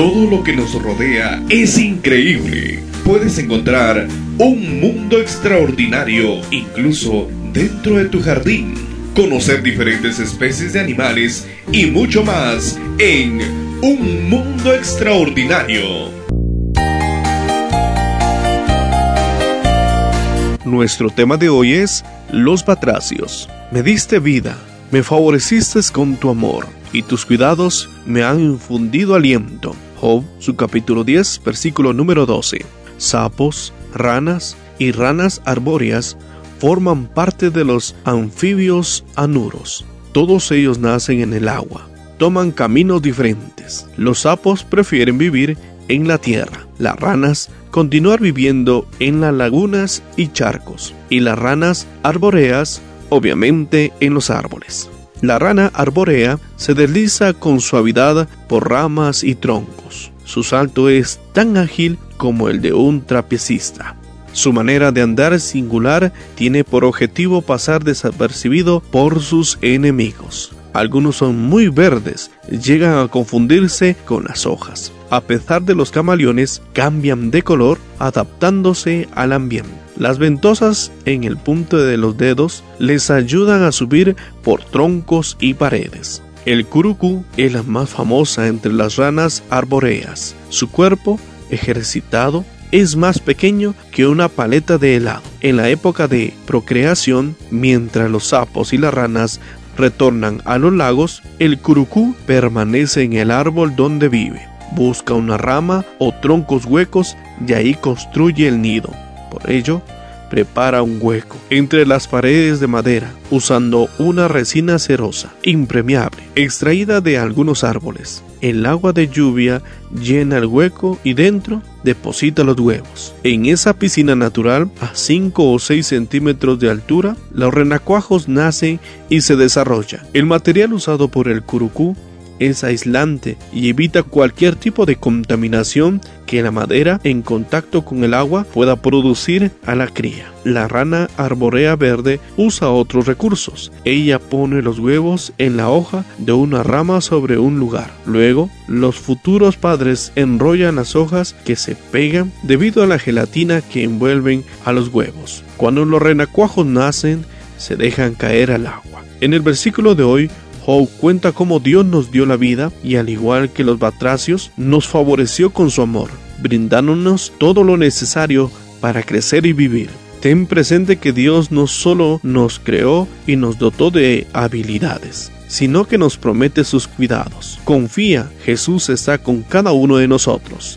Todo lo que nos rodea es increíble. Puedes encontrar un mundo extraordinario incluso dentro de tu jardín. Conocer diferentes especies de animales y mucho más en Un Mundo Extraordinario. Nuestro tema de hoy es Los batracios. Me diste vida, me favoreciste con tu amor, y tus cuidados me han infundido aliento. Job, su capítulo 10, versículo número 12. Sapos, ranas y ranas arbóreas forman parte de los anfibios anuros. Todos ellos nacen en el agua, toman caminos diferentes. Los sapos prefieren vivir en la tierra, las ranas continuar viviendo en las lagunas y charcos, y las ranas arbóreas obviamente en los árboles. La rana arbórea se desliza con suavidad por ramas y troncos. Su salto es tan ágil como el de un trapecista. Su manera de andar singular tiene por objetivo pasar desapercibido por sus enemigos. Algunos son muy verdes, llegan a confundirse con las hojas. A pesar de los camaleones, cambian de color adaptándose al ambiente. Las ventosas en el punto de los dedos les ayudan a subir por troncos y paredes. El curucú es la más famosa entre las ranas arbóreas. Su cuerpo, ejercitado, es más pequeño que una paleta de helado. En la época de procreación, mientras los sapos y las ranas retornan a los lagos, el curucú permanece en el árbol donde vive. Busca una rama o troncos huecos y ahí construye el nido. Por ello, prepara un hueco entre las paredes de madera usando una resina cerosa, impermeable, extraída de algunos árboles. El agua de lluvia llena el hueco y dentro deposita los huevos. En esa piscina natural, a 5 o 6 centímetros de altura, los renacuajos nacen y se desarrollan. El material usado por el curucú es aislante y evita cualquier tipo de contaminación que la madera en contacto con el agua pueda producir a la cría. La rana arborea verde usa otros recursos. Ella pone los huevos en la hoja de una rama sobre un lugar. Luego, los futuros padres enrollan las hojas que se pegan debido a la gelatina que envuelven a los huevos. Cuando los renacuajos nacen, se dejan caer al agua. En el versículo de hoy, Job cuenta cómo Dios nos dio la vida y al igual que los batracios, nos favoreció con su amor, brindándonos todo lo necesario para crecer y vivir. Ten presente que Dios no solo nos creó y nos dotó de habilidades, sino que nos promete sus cuidados. Confía, Jesús está con cada uno de nosotros.